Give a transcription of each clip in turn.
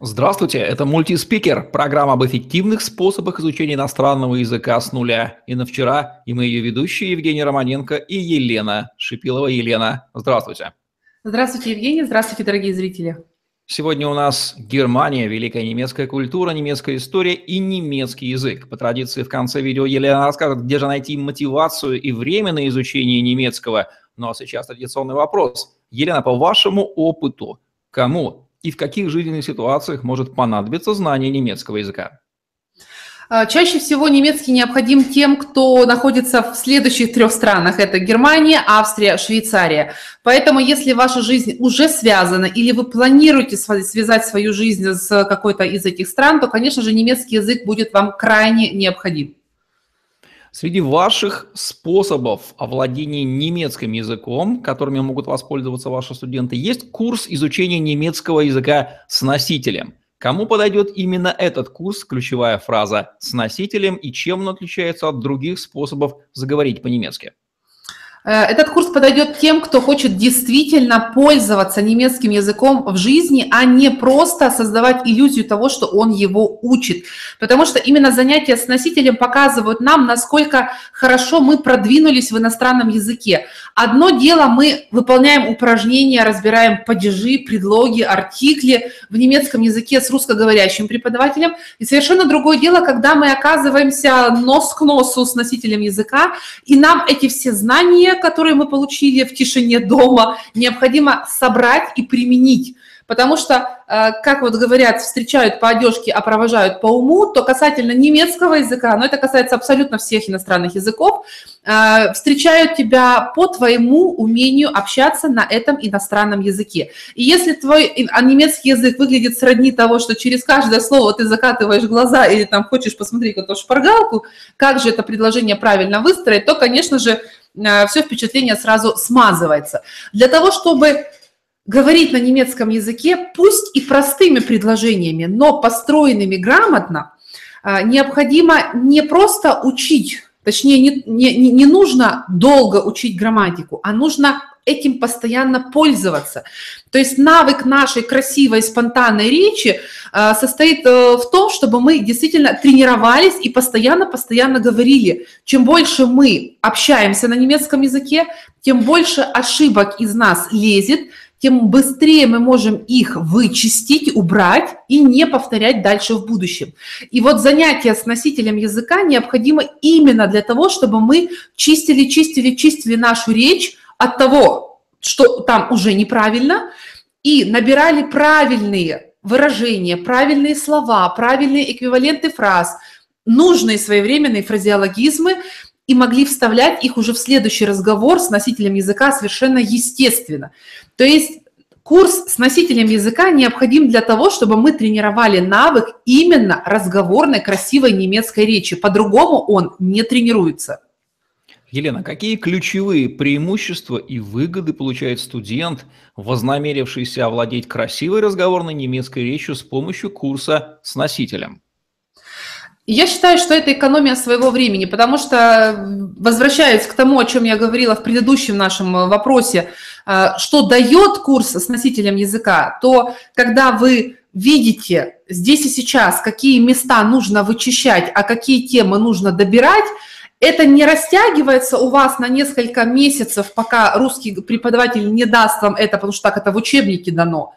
Здравствуйте, это мультиспикер, программа об эффективных способах изучения иностранного языка с нуля. И на вчера, и мы ее ведущие Евгений Романенко и Елена Шипилова. Елена, здравствуйте. Здравствуйте, Евгений, здравствуйте, дорогие зрители. Сегодня у нас Германия, великая немецкая культура, немецкая история и немецкий язык. По традиции в конце видео Елена расскажет, где же найти мотивацию и время на изучение немецкого. Ну а сейчас традиционный вопрос. Елена, по вашему опыту, кому и в каких жизненных ситуациях может понадобиться знание немецкого языка? А, чаще всего немецкий необходим тем, кто находится в следующих трех странах. Это Германия, Австрия, Швейцария. Поэтому, если ваша жизнь уже связана или вы планируете связать свою жизнь с какой-то из этих стран, то, конечно же, немецкий язык будет вам крайне необходим. Среди ваших способов овладения немецким языком, которыми могут воспользоваться ваши студенты, есть курс изучения немецкого языка с носителем. Кому подойдет именно этот курс, ключевая фраза «с носителем» и чем он отличается от других способов заговорить по-немецки? Э, этот курс подойдет тем, кто хочет действительно пользоваться немецким языком в жизни, а не просто создавать иллюзию того, что он его учит. Потому что именно занятия с носителем показывают нам, насколько хорошо мы продвинулись в иностранном языке. Одно дело, мы выполняем упражнения, разбираем падежи, предлоги, артикли в немецком языке с русскоговорящим преподавателем. И совершенно другое дело, когда мы оказываемся нос к носу с носителем языка, и нам эти все знания которые мы получили в тишине дома, необходимо собрать и применить. Потому что, э, как вот говорят, встречают по одежке, а провожают по уму, то касательно немецкого языка, но это касается абсолютно всех иностранных языков, э, встречают тебя по твоему умению общаться на этом иностранном языке. И если твой а немецкий язык выглядит сродни того, что через каждое слово ты закатываешь глаза или там хочешь посмотреть какую-то шпаргалку, как же это предложение правильно выстроить, то, конечно же, Э, все впечатление сразу смазывается. Для того, чтобы говорить на немецком языке, пусть и простыми предложениями, но построенными грамотно, э, необходимо не просто учить, точнее, не, не, не нужно долго учить грамматику, а нужно этим постоянно пользоваться. То есть навык нашей красивой спонтанной речи э, состоит э, в том, чтобы мы действительно тренировались и постоянно-постоянно говорили. Чем больше мы общаемся на немецком языке, тем больше ошибок из нас лезет, тем быстрее мы можем их вычистить, убрать и не повторять дальше в будущем. И вот занятия с носителем языка необходимо именно для того, чтобы мы чистили, чистили, чистили нашу речь, от того, что там уже неправильно, и набирали правильные выражения, правильные слова, правильные эквиваленты фраз, нужные своевременные фразеологизмы, и могли вставлять их уже в следующий разговор с носителем языка совершенно естественно. То есть курс с носителем языка необходим для того, чтобы мы тренировали навык именно разговорной красивой немецкой речи. По-другому он не тренируется. Елена, какие ключевые преимущества и выгоды получает студент, вознамерившийся овладеть красивой разговорной немецкой речью с помощью курса с носителем? Я считаю, что это экономия своего времени, потому что, возвращаясь к тому, о чем я говорила в предыдущем нашем вопросе, э, что дает курс с носителем языка, то когда вы видите здесь и сейчас, какие места нужно вычищать, а какие темы нужно добирать, это не растягивается у вас на несколько месяцев, пока русский преподаватель не даст вам это, потому что так это в учебнике дано.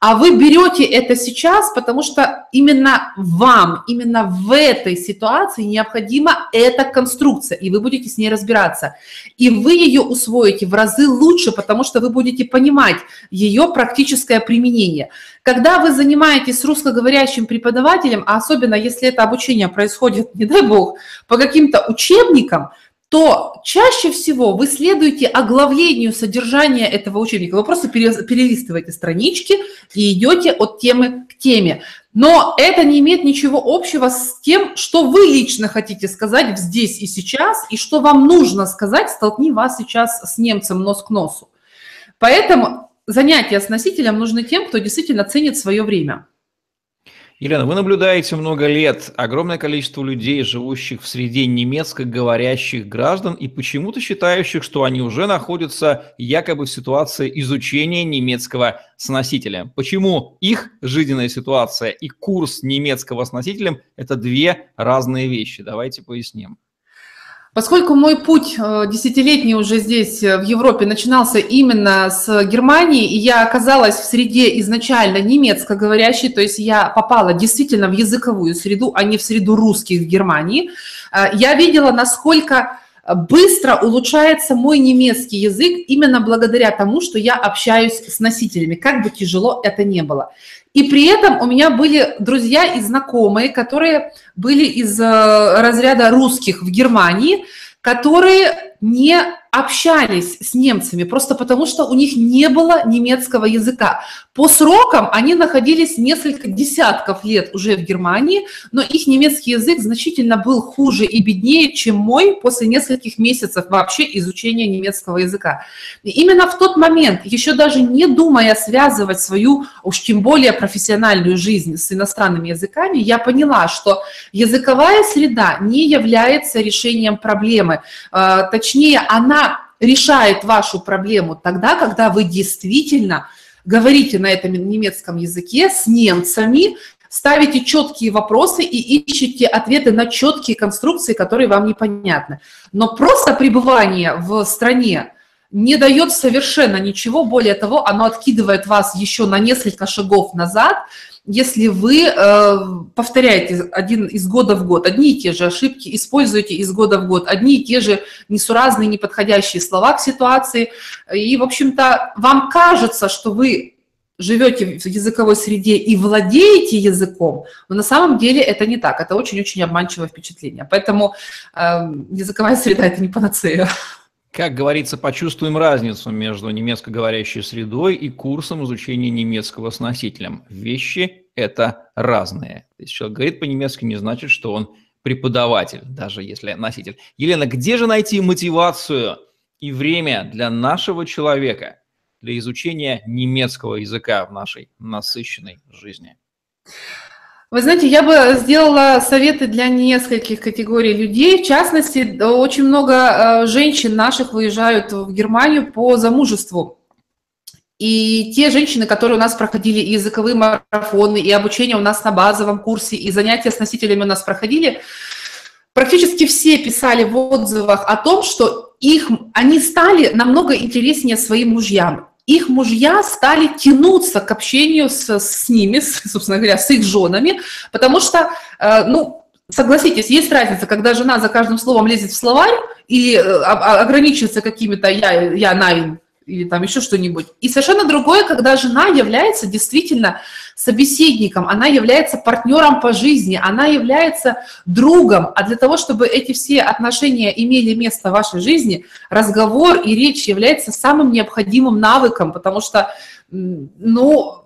А вы берете это сейчас, потому что именно вам, именно в этой ситуации необходима эта конструкция, и вы будете с ней разбираться. И вы ее усвоите в разы лучше, потому что вы будете понимать ее практическое применение. Когда вы занимаетесь с русскоговорящим преподавателем, а особенно если это обучение происходит, не дай бог, по каким-то учебникам, то чаще всего вы следуете оглавлению содержания этого учебника. Вы просто перелистываете странички и идете от темы к теме. Но это не имеет ничего общего с тем, что вы лично хотите сказать здесь и сейчас, и что вам нужно сказать, столкни вас сейчас с немцем нос к носу. Поэтому занятия с носителем нужны тем, кто действительно ценит свое время. Елена, вы наблюдаете много лет огромное количество людей, живущих в среде немецко-говорящих граждан и почему-то считающих, что они уже находятся якобы в ситуации изучения немецкого с носителем. Почему их жизненная ситуация и курс немецкого с это две разные вещи? Давайте поясним. Поскольку мой путь э, десятилетний уже здесь, э, в Европе, начинался именно с Германии, и я оказалась в среде изначально немецко говорящей, то есть я попала действительно в языковую среду, а не в среду русских в Германии, э, я видела, насколько быстро улучшается мой немецкий язык именно благодаря тому, что я общаюсь с носителями, как бы тяжело это не было. И при этом у меня были друзья и знакомые, которые были из э, разряда русских в Германии, которые не общались с немцами, просто потому что у них не было немецкого языка. По срокам они находились несколько десятков лет уже в Германии, но их немецкий язык значительно был хуже и беднее, чем мой после нескольких месяцев вообще изучения немецкого языка. И именно в тот момент, еще даже не думая связывать свою, уж тем более профессиональную жизнь с иностранными языками, я поняла, что языковая среда не является решением проблемы. А, точнее, она решает вашу проблему тогда, когда вы действительно говорите на этом немецком языке с немцами, ставите четкие вопросы и ищете ответы на четкие конструкции, которые вам непонятны. Но просто пребывание в стране не дает совершенно ничего, более того, оно откидывает вас еще на несколько шагов назад, если вы э, повторяете один из года в год одни и те же ошибки, используете из года в год одни и те же несуразные, неподходящие слова к ситуации, и, в общем-то, вам кажется, что вы живете в языковой среде и владеете языком, но на самом деле это не так. Это очень-очень обманчивое впечатление. Поэтому э, языковая среда – это не панацея. Как говорится, почувствуем разницу между немецкоговорящей средой и курсом изучения немецкого с носителем. Вещи это разные. Если человек говорит по-немецки, не значит, что он преподаватель, даже если носитель. Елена, где же найти мотивацию и время для нашего человека, для изучения немецкого языка в нашей насыщенной жизни? Вы знаете, я бы сделала советы для нескольких категорий людей. В частности, очень много э, женщин наших выезжают в Германию по замужеству. И те женщины, которые у нас проходили и языковые марафоны, и обучение у нас на базовом курсе, и занятия с носителями у нас проходили, практически все писали в отзывах о том, что их, они стали намного интереснее своим мужьям их мужья стали тянуться к общению с, с ними, с, собственно говоря, с их женами, потому что, э, ну, согласитесь, есть разница, когда жена за каждым словом лезет в словарь или э, ограничивается какими-то «я, я, на, или там еще что-нибудь. И совершенно другое, когда жена является действительно собеседником, она является партнером по жизни, она является другом. А для того, чтобы эти все отношения имели место в вашей жизни, разговор и речь является самым необходимым навыком, потому что, ну,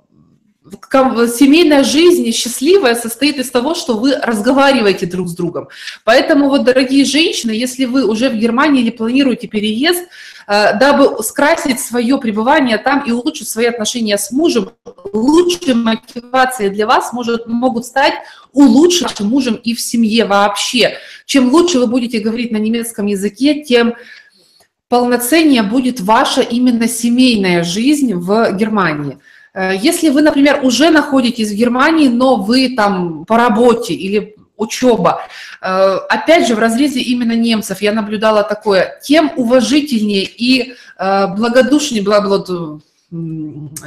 семейная жизнь счастливая состоит из того, что вы разговариваете друг с другом. Поэтому вот, дорогие женщины, если вы уже в Германии или планируете переезд, э, дабы скрасить свое пребывание там и улучшить свои отношения с мужем, лучшей мотивацией для вас может, могут стать улучшить мужем и в семье вообще. Чем лучше вы будете говорить на немецком языке, тем полноценнее будет ваша именно семейная жизнь в Германии. Э, если вы, например, уже находитесь в Германии, но вы там по работе или учеба, э, опять же, в разрезе именно немцев я наблюдала такое, тем уважительнее и э, благодушнее,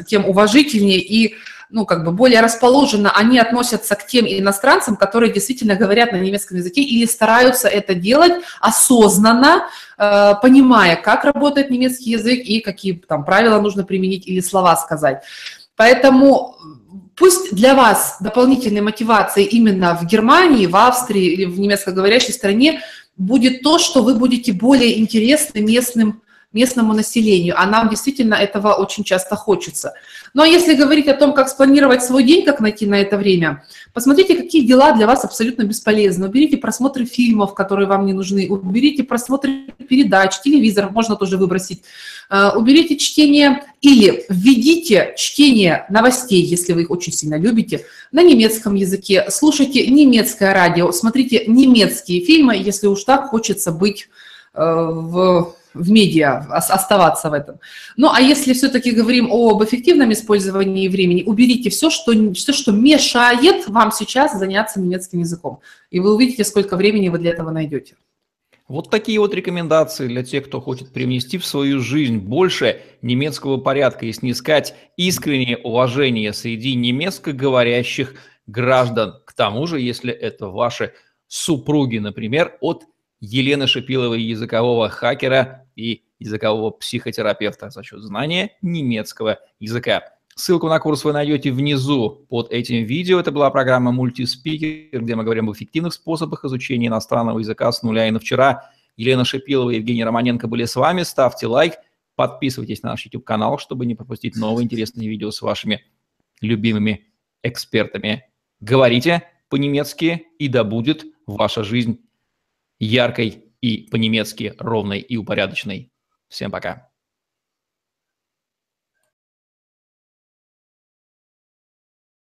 тем уважительнее и ну, как бы более расположенно они относятся к тем иностранцам, которые действительно говорят на немецком языке или стараются это делать осознанно, понимая, как работает немецкий язык и какие там правила нужно применить или слова сказать. Поэтому пусть для вас дополнительной мотивацией именно в Германии, в Австрии или в немецкоговорящей стране будет то, что вы будете более интересны местным местному населению, а нам действительно этого очень часто хочется. Ну а если говорить о том, как спланировать свой день, как найти на это время, посмотрите, какие дела для вас абсолютно бесполезны. Уберите просмотры фильмов, которые вам не нужны, уберите просмотры передач, телевизор можно тоже выбросить, э, уберите чтение или введите чтение новостей, если вы их очень сильно любите, на немецком языке, слушайте немецкое радио, смотрите немецкие фильмы, если уж так хочется быть э, в в медиа, оставаться в этом. Ну, а если все-таки говорим об эффективном использовании времени, уберите все, что, все, что мешает вам сейчас заняться немецким языком. И вы увидите, сколько времени вы для этого найдете. Вот такие вот рекомендации для тех, кто хочет привнести в свою жизнь больше немецкого порядка и снискать искреннее уважение среди немецкоговорящих граждан. К тому же, если это ваши супруги, например, от Елены Шипиловой, языкового хакера и языкового психотерапевта за счет знания немецкого языка. Ссылку на курс вы найдете внизу под этим видео. Это была программа «Мультиспикер», где мы говорим об эффективных способах изучения иностранного языка с нуля и на вчера. Елена Шипилова и Евгений Романенко были с вами. Ставьте лайк, подписывайтесь на наш YouTube-канал, чтобы не пропустить новые интересные видео с вашими любимыми экспертами. Говорите по-немецки, и да будет ваша жизнь яркой и по-немецки ровной и упорядоченной. Всем пока.